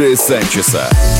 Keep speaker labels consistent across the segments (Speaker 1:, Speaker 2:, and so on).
Speaker 1: диджея Санчеса.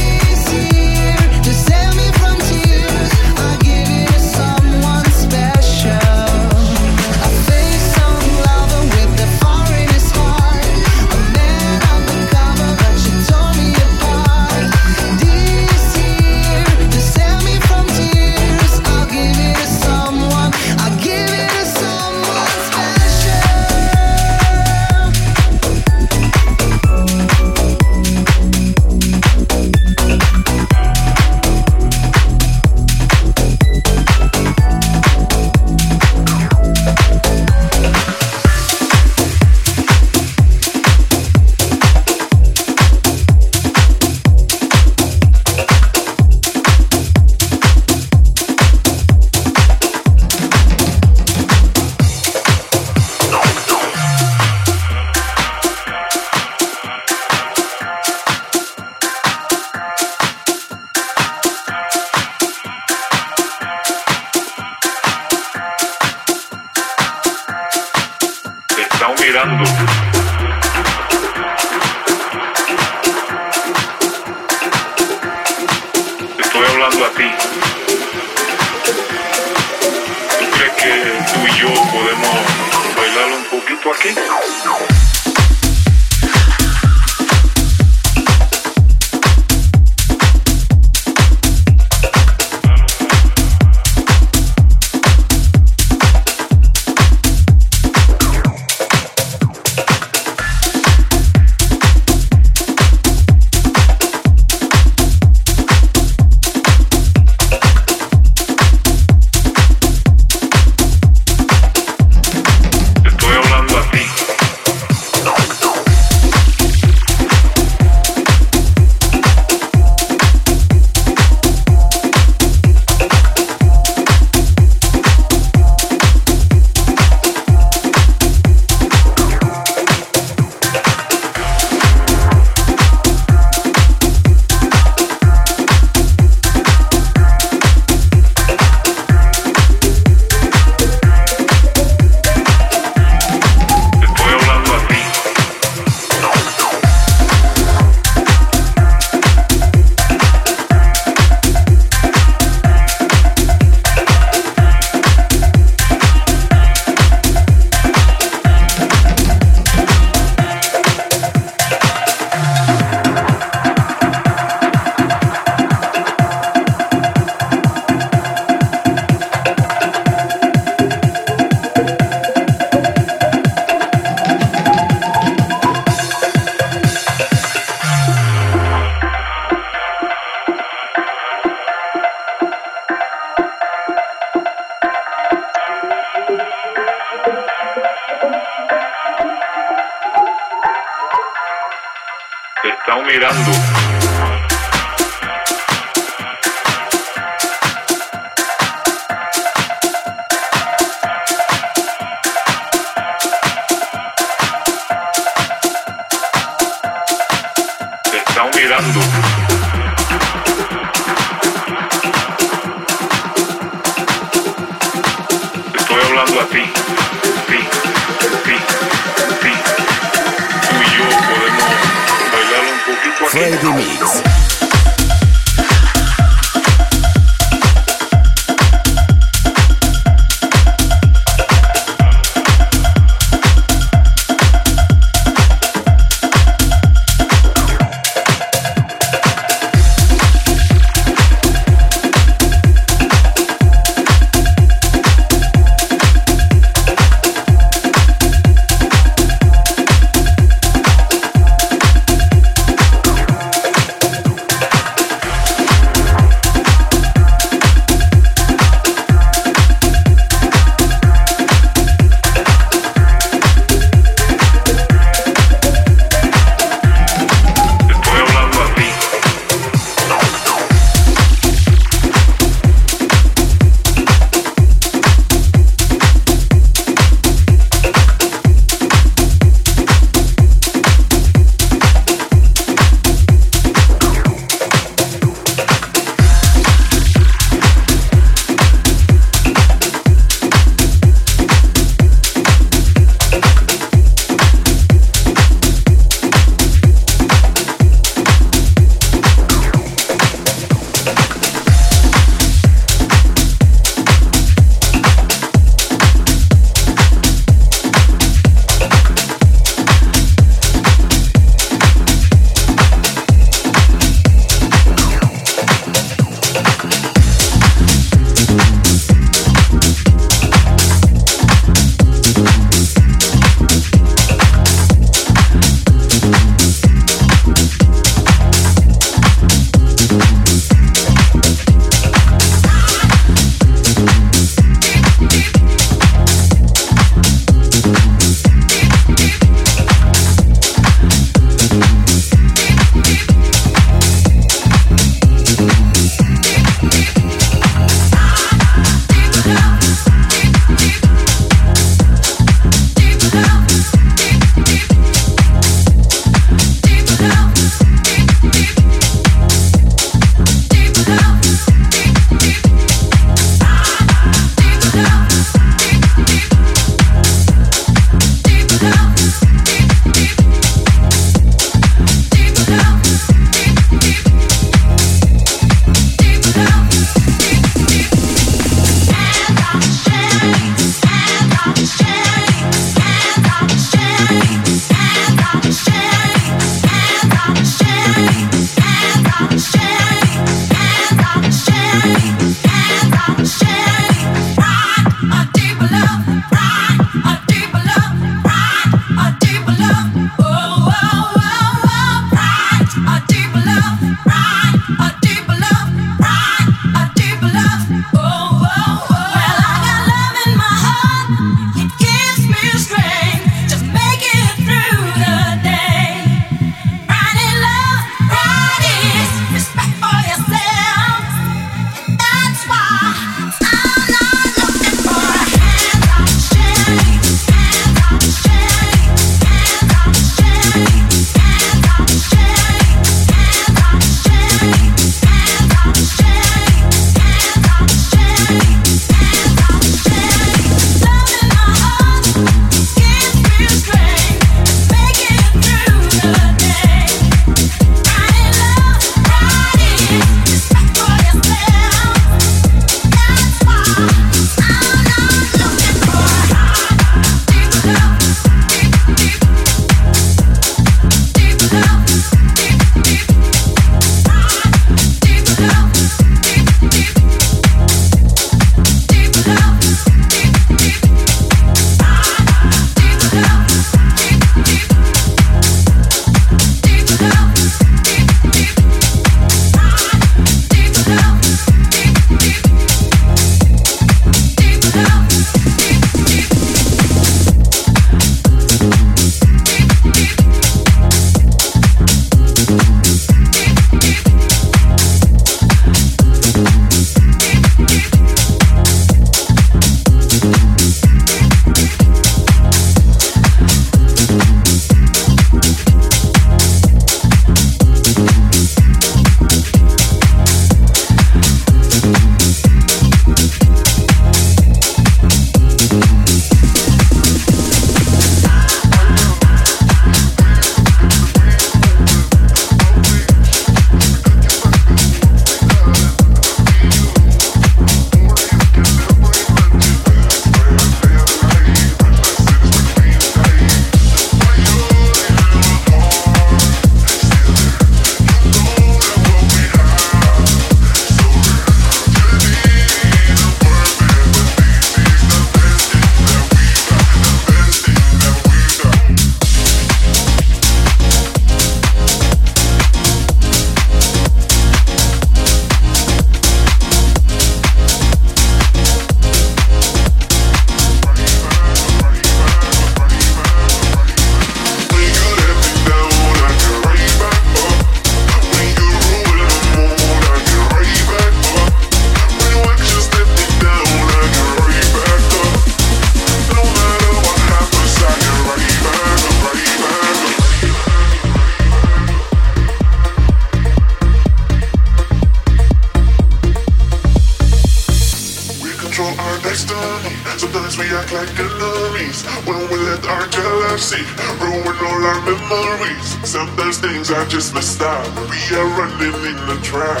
Speaker 2: Sometimes we act like enemies when we let our jealousy ruin all our memories. Sometimes things are just messed up. We are running in the trap,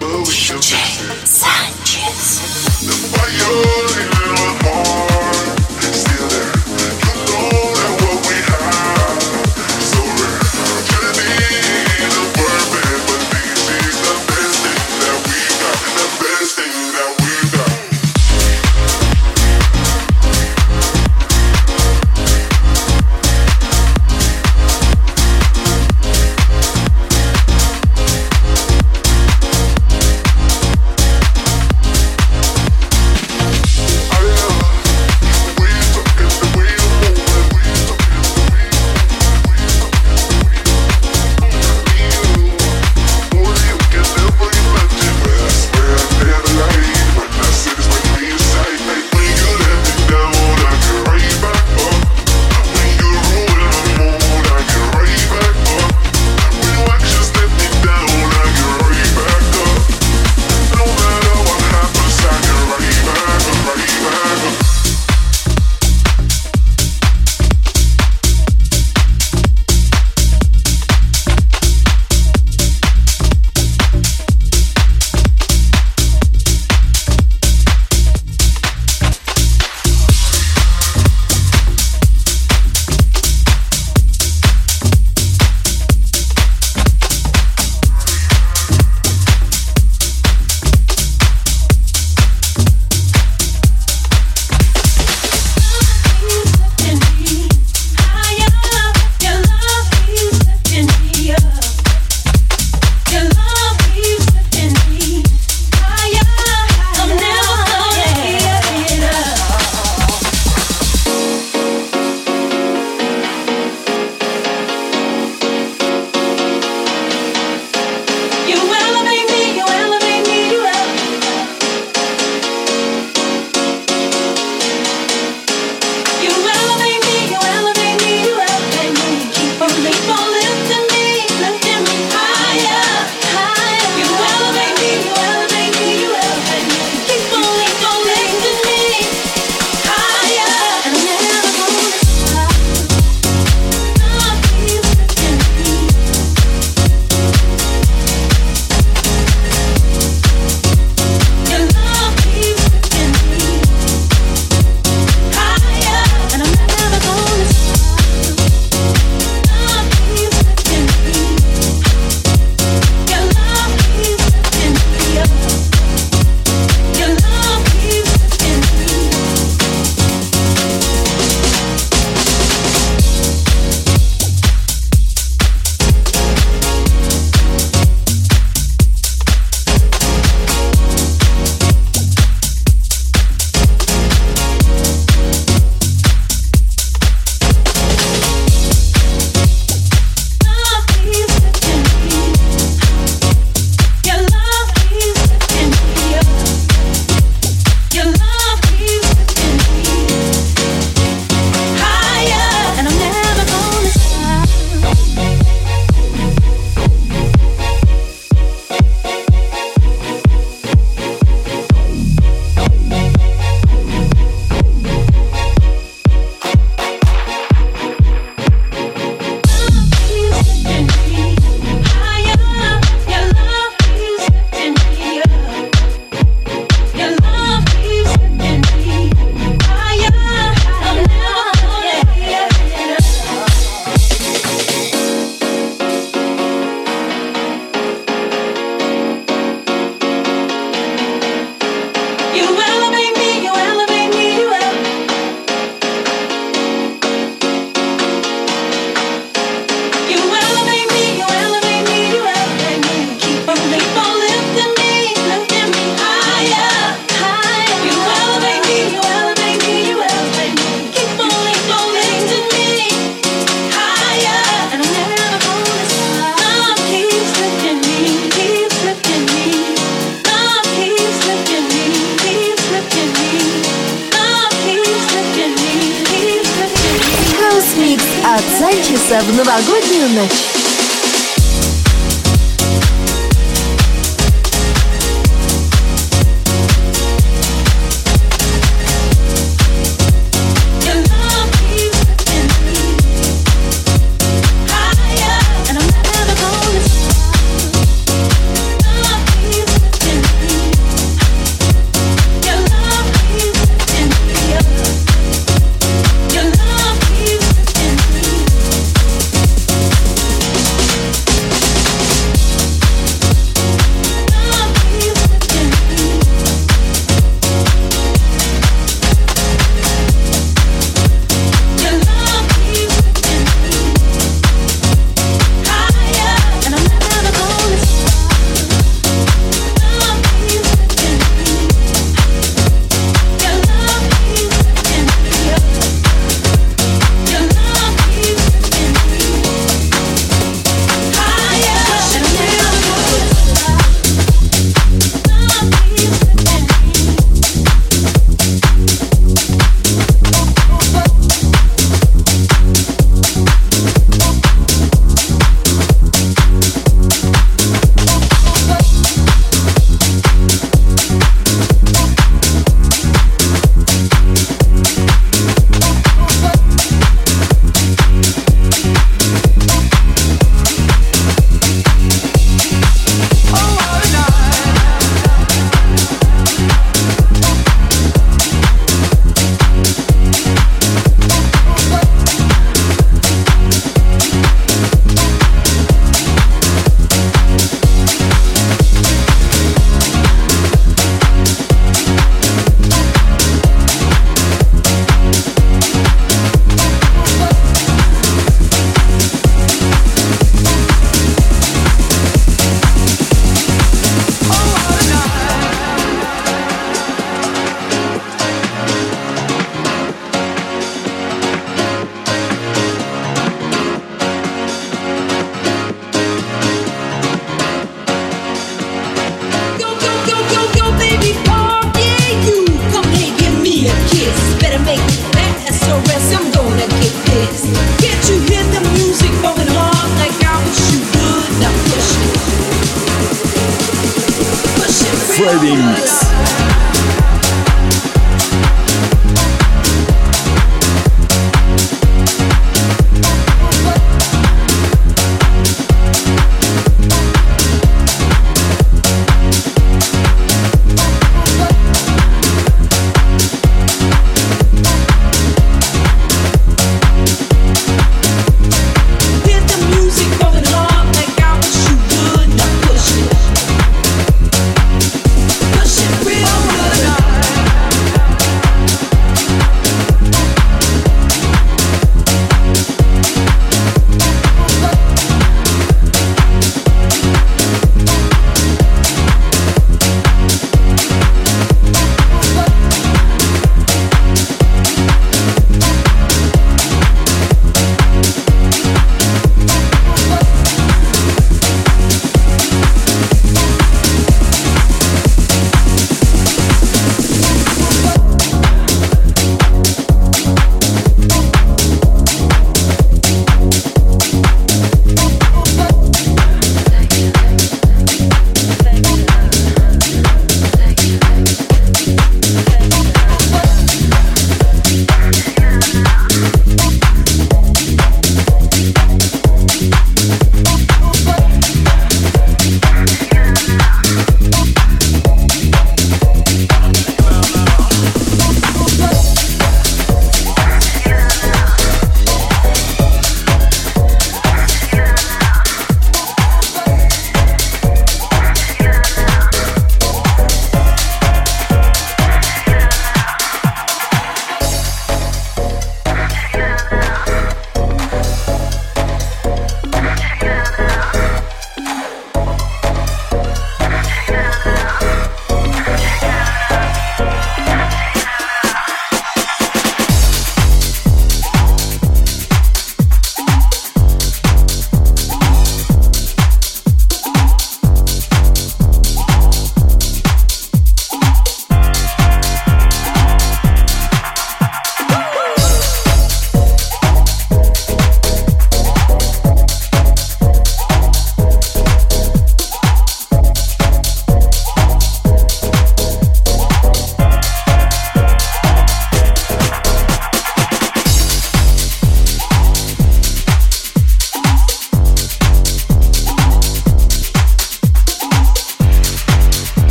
Speaker 2: but we DJ can fix.
Speaker 3: Sanchez.
Speaker 2: The fire in our heart.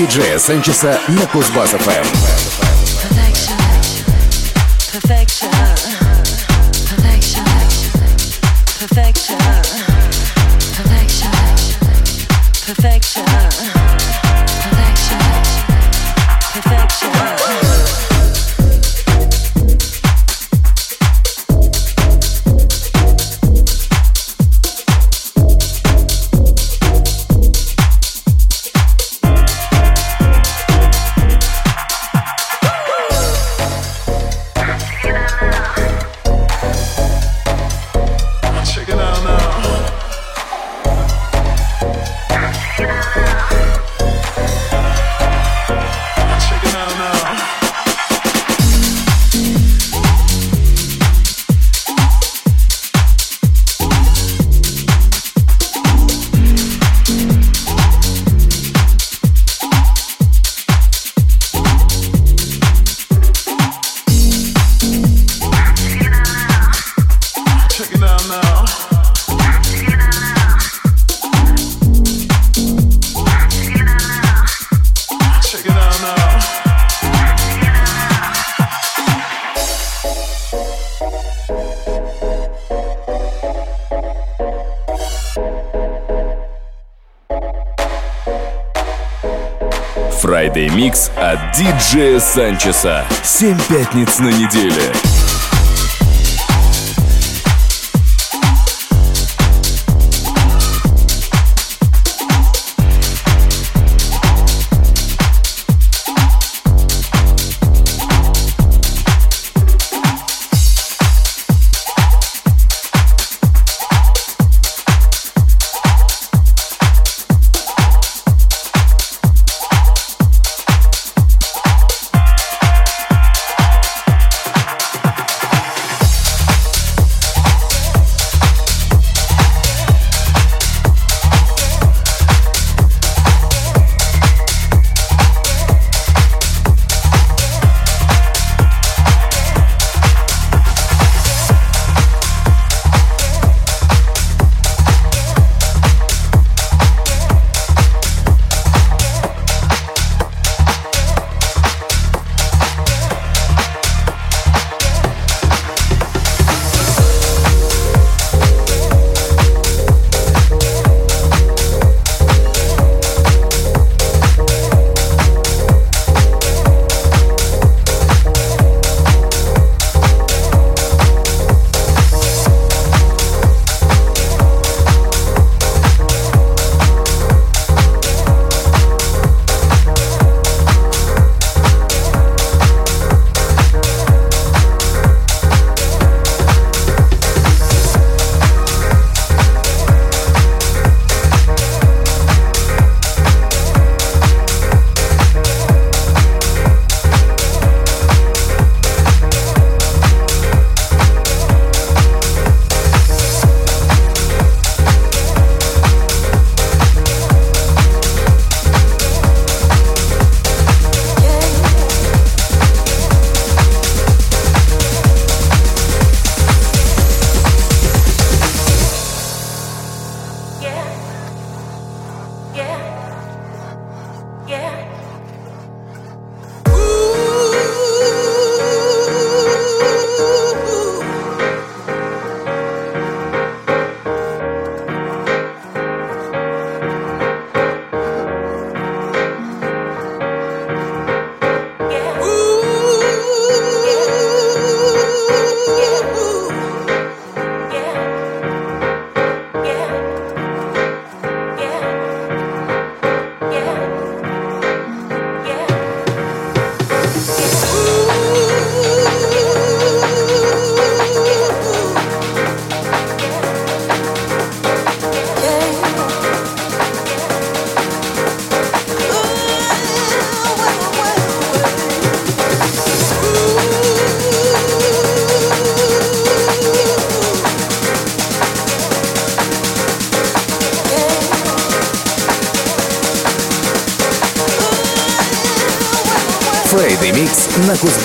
Speaker 4: диджея Санчеса на Кузбасс
Speaker 5: ФМ. Perfection, perfection, perfection, perfection, perfection, perfection.
Speaker 2: Диджея Санчеса. Семь пятниц на неделе.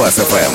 Speaker 2: Класс ФМ.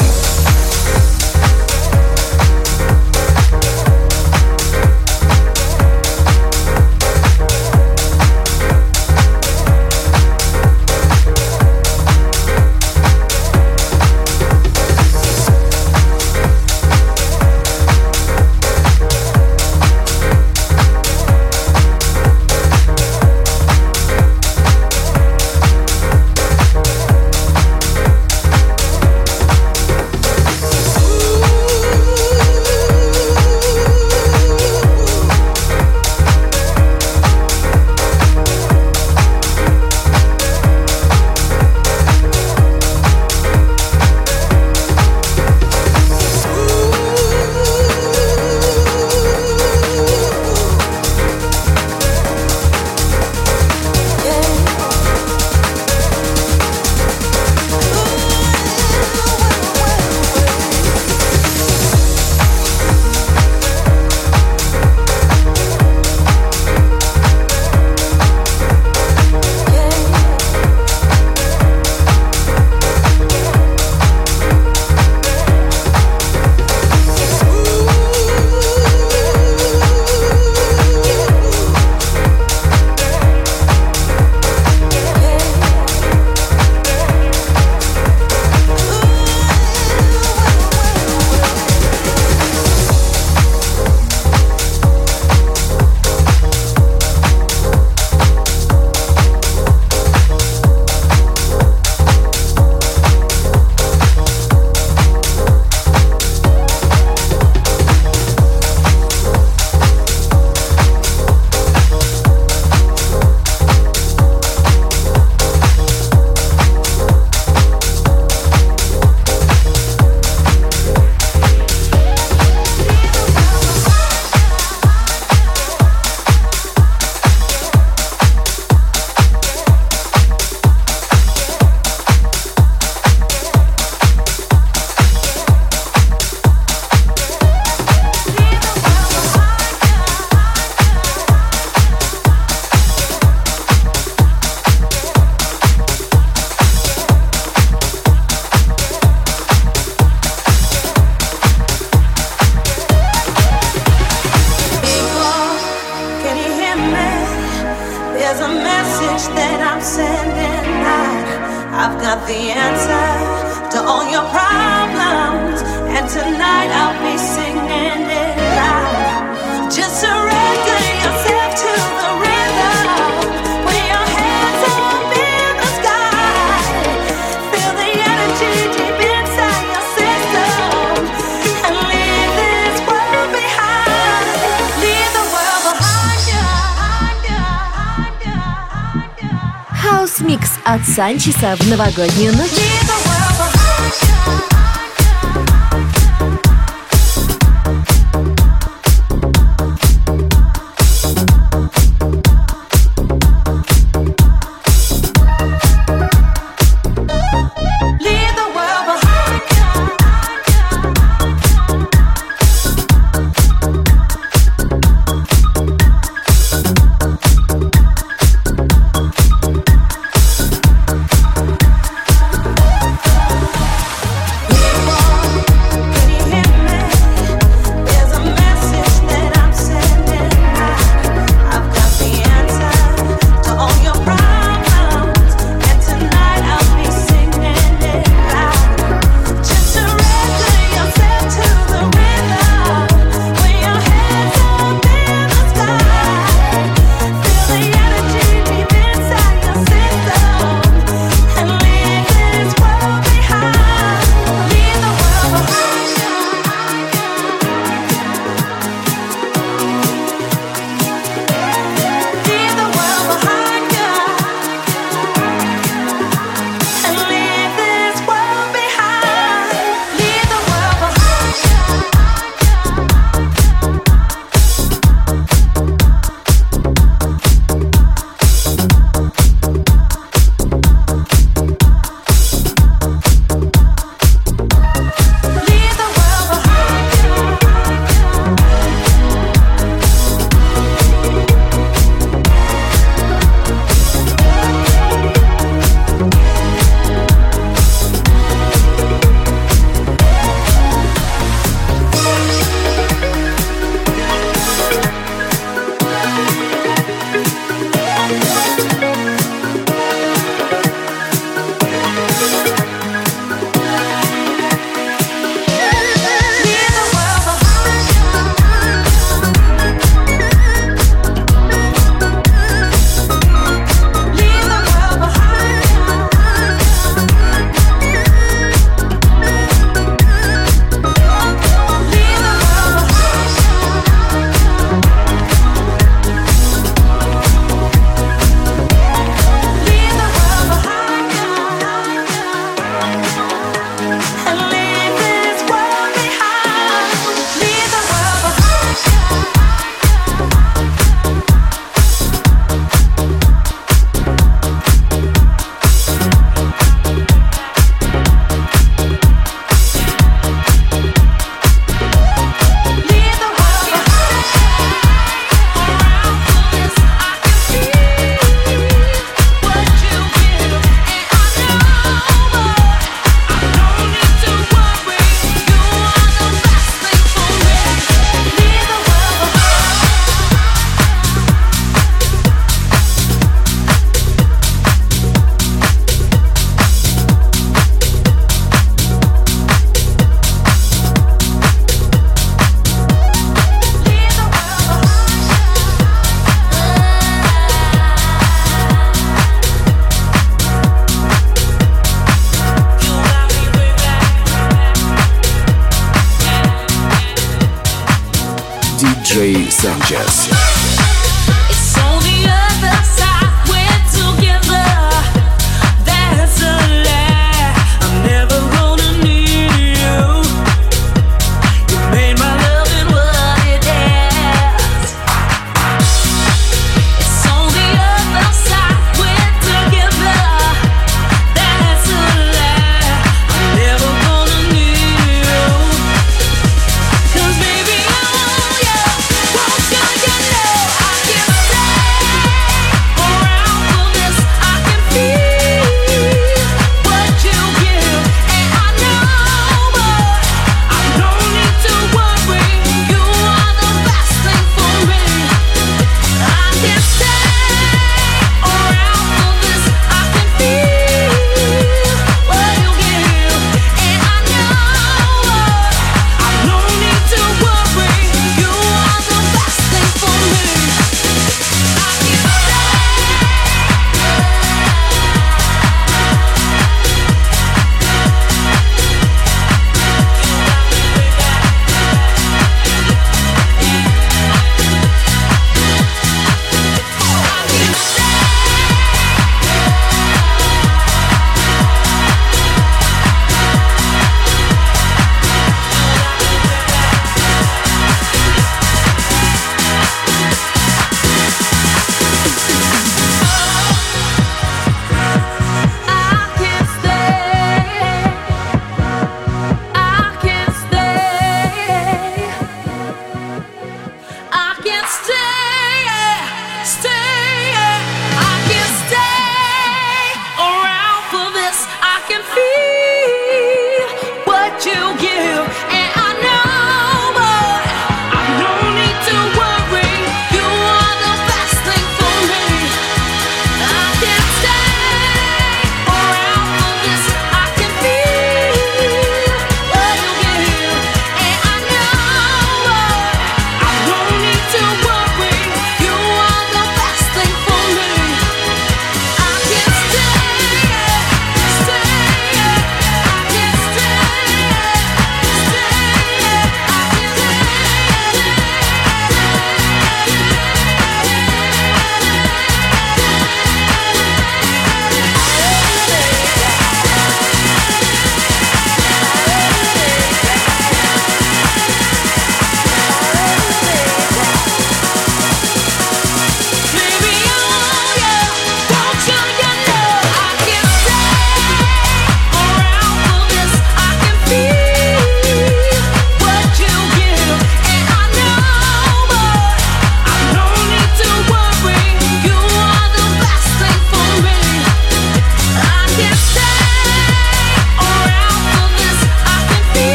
Speaker 2: Микс от Санчеса в новогоднюю ночь.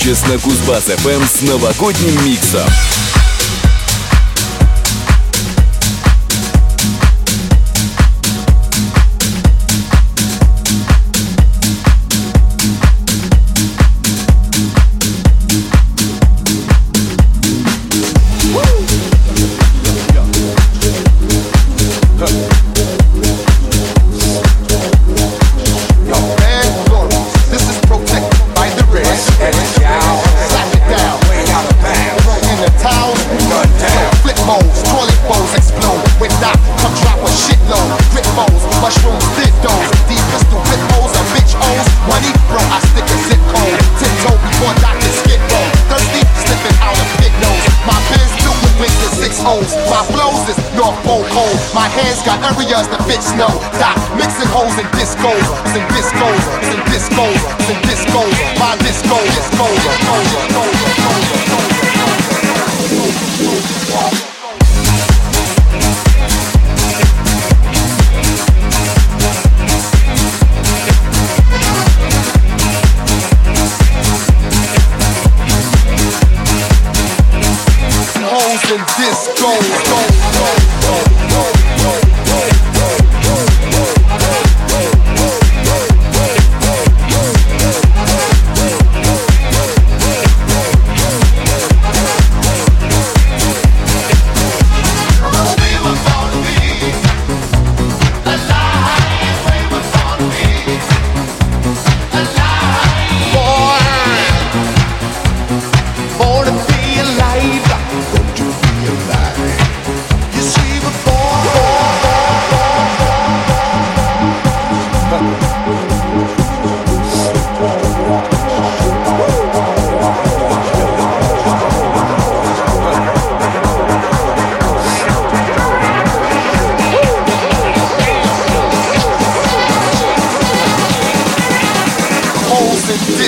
Speaker 6: сотрудничество Кузбасс-ФМ эм с новогодним миксом.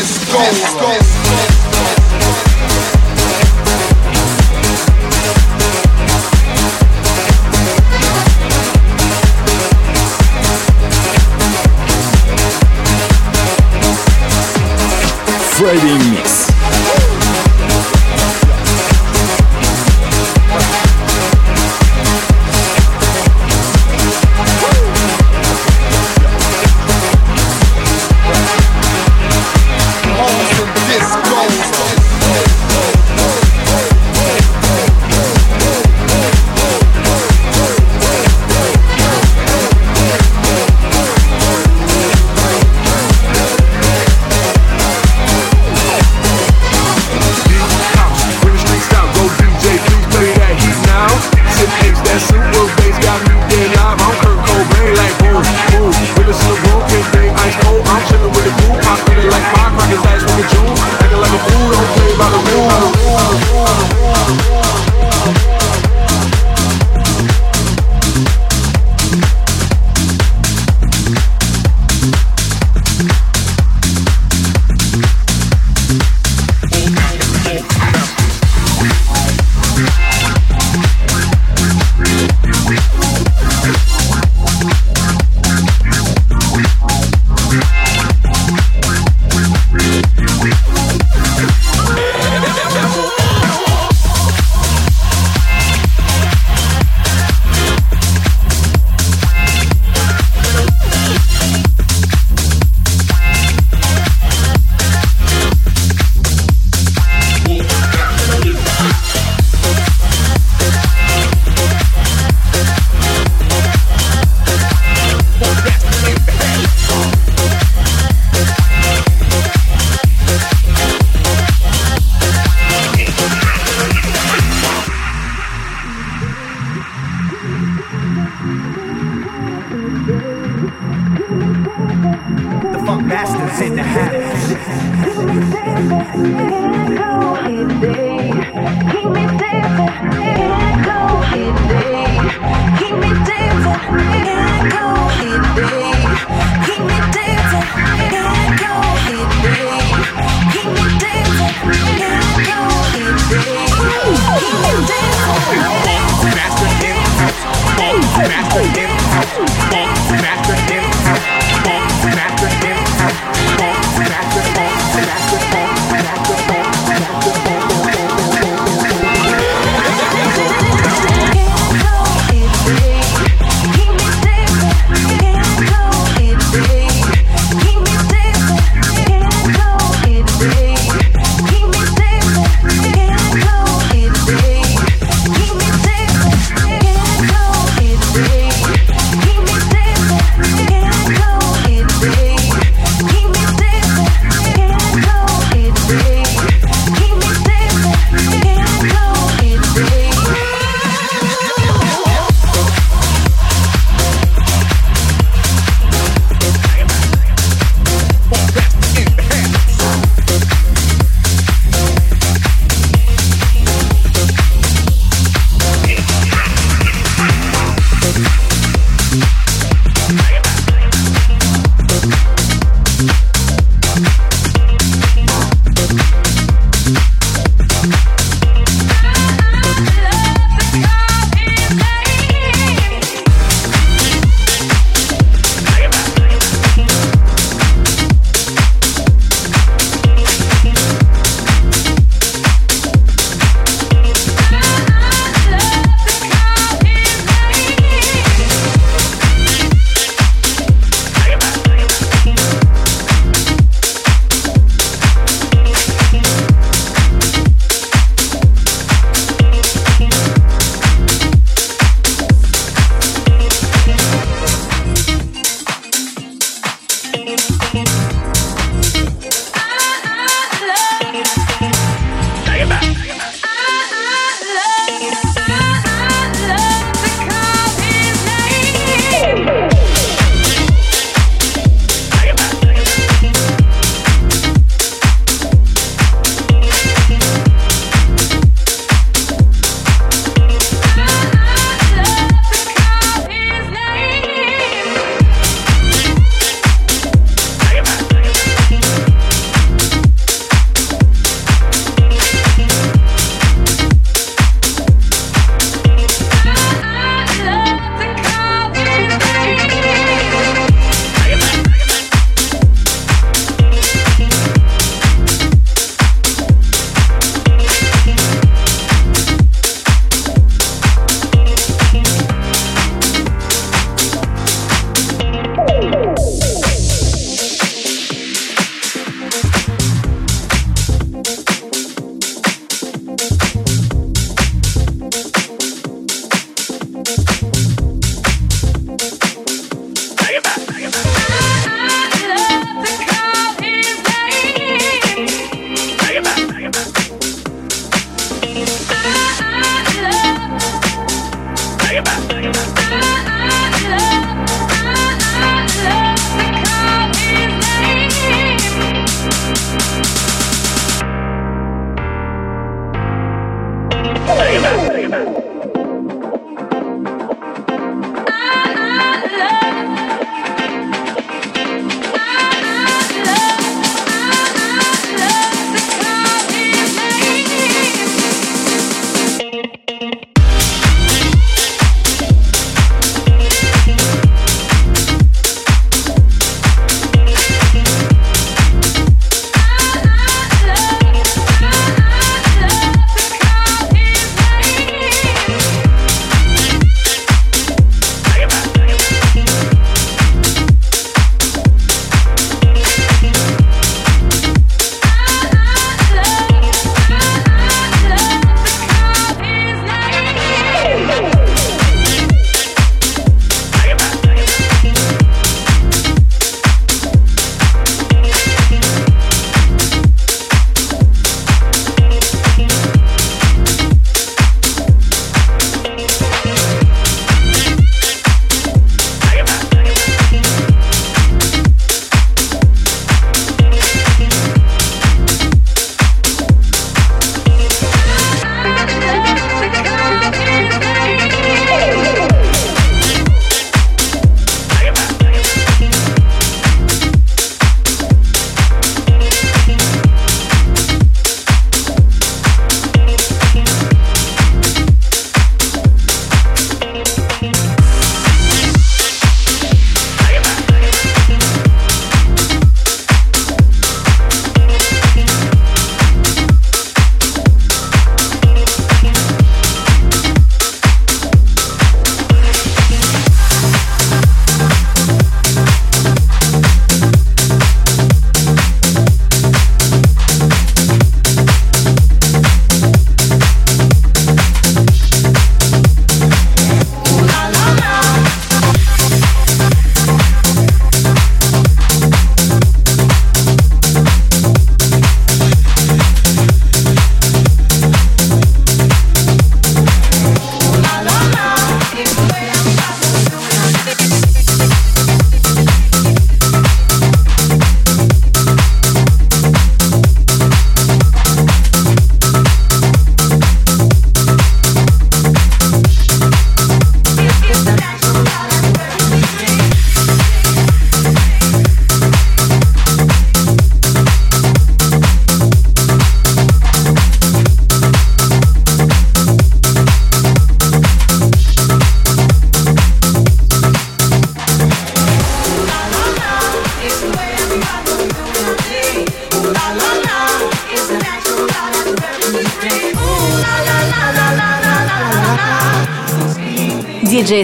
Speaker 7: Disco.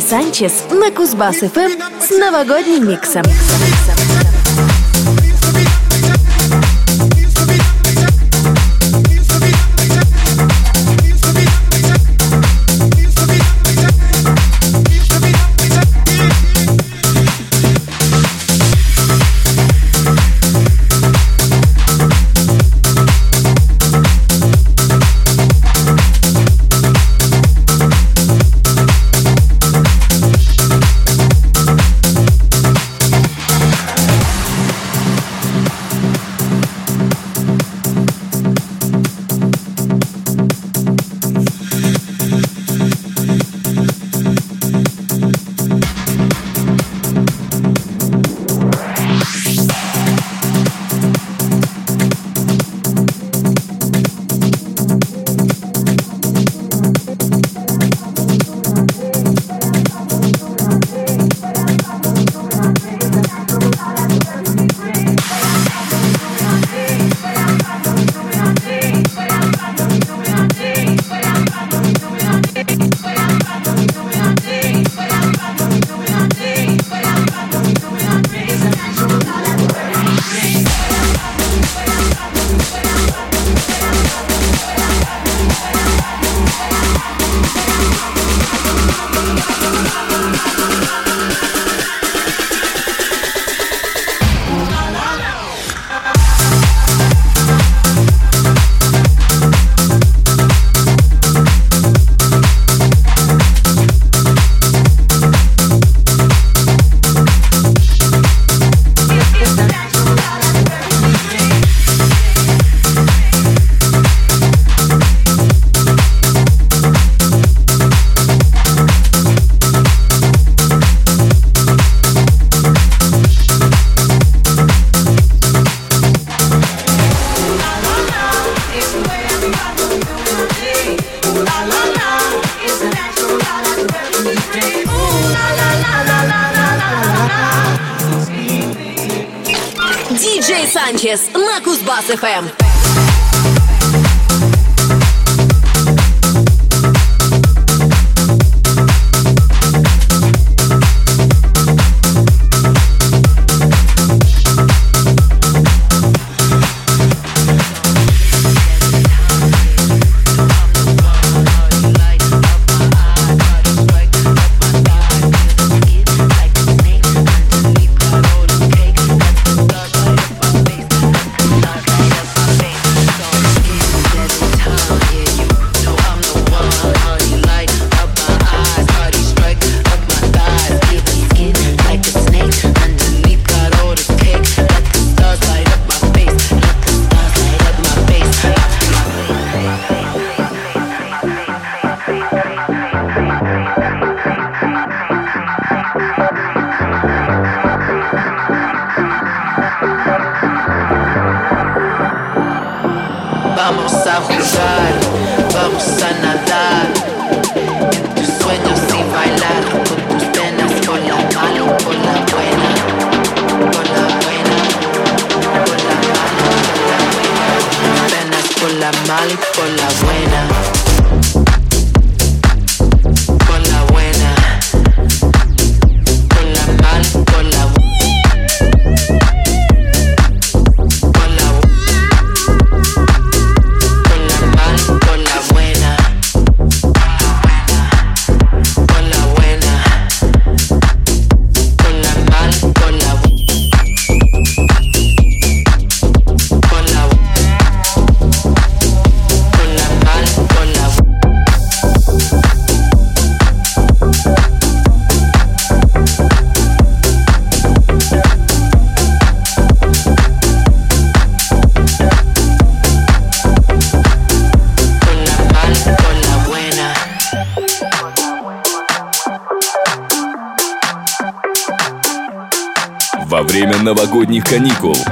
Speaker 8: Санчес на Кузбасс-ФМ эм с новогодним миксом.
Speaker 9: миксом, миксом.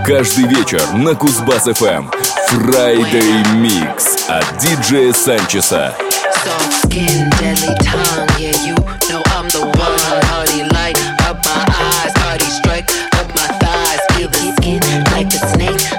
Speaker 9: Каждый вечер на Кузбасс-ФМ Friday Mix от диджея Санчеса.
Speaker 10: Like a snake.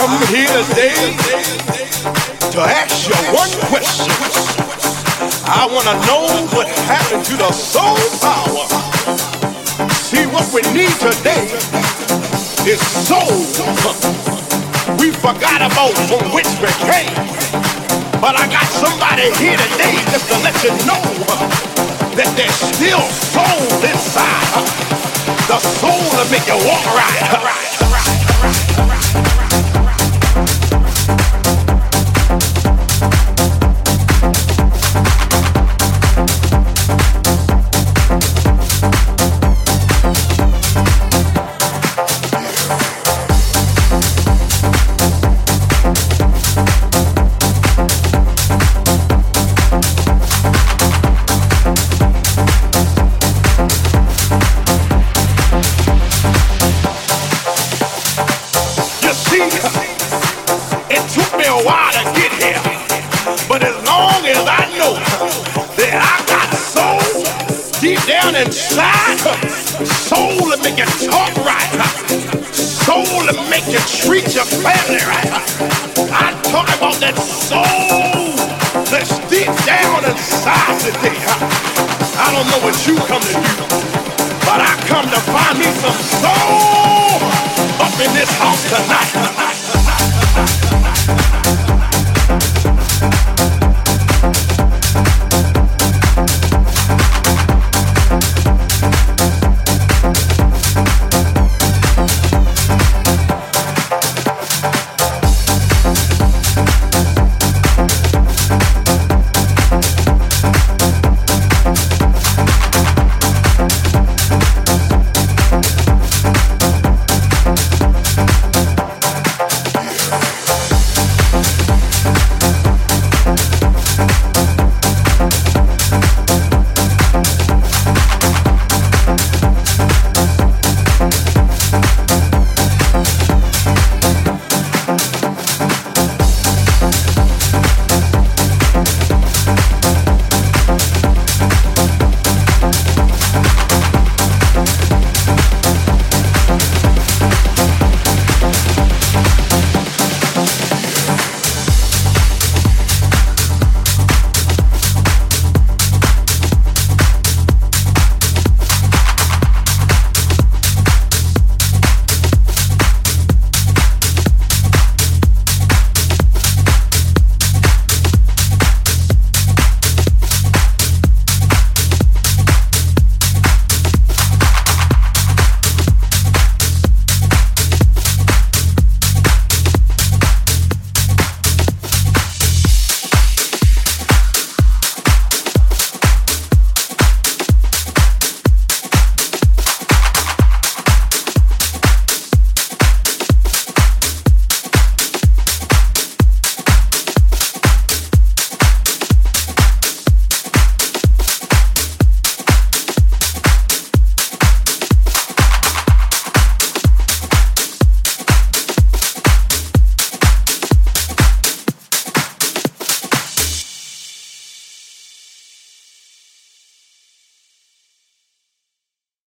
Speaker 11: Come here today to ask you one question. I want to know what happened to the soul power. See, what we need today is soul. We forgot about from which we came. But I got somebody here today just to let you know that there's still soul inside. The soul to make you walk right. Come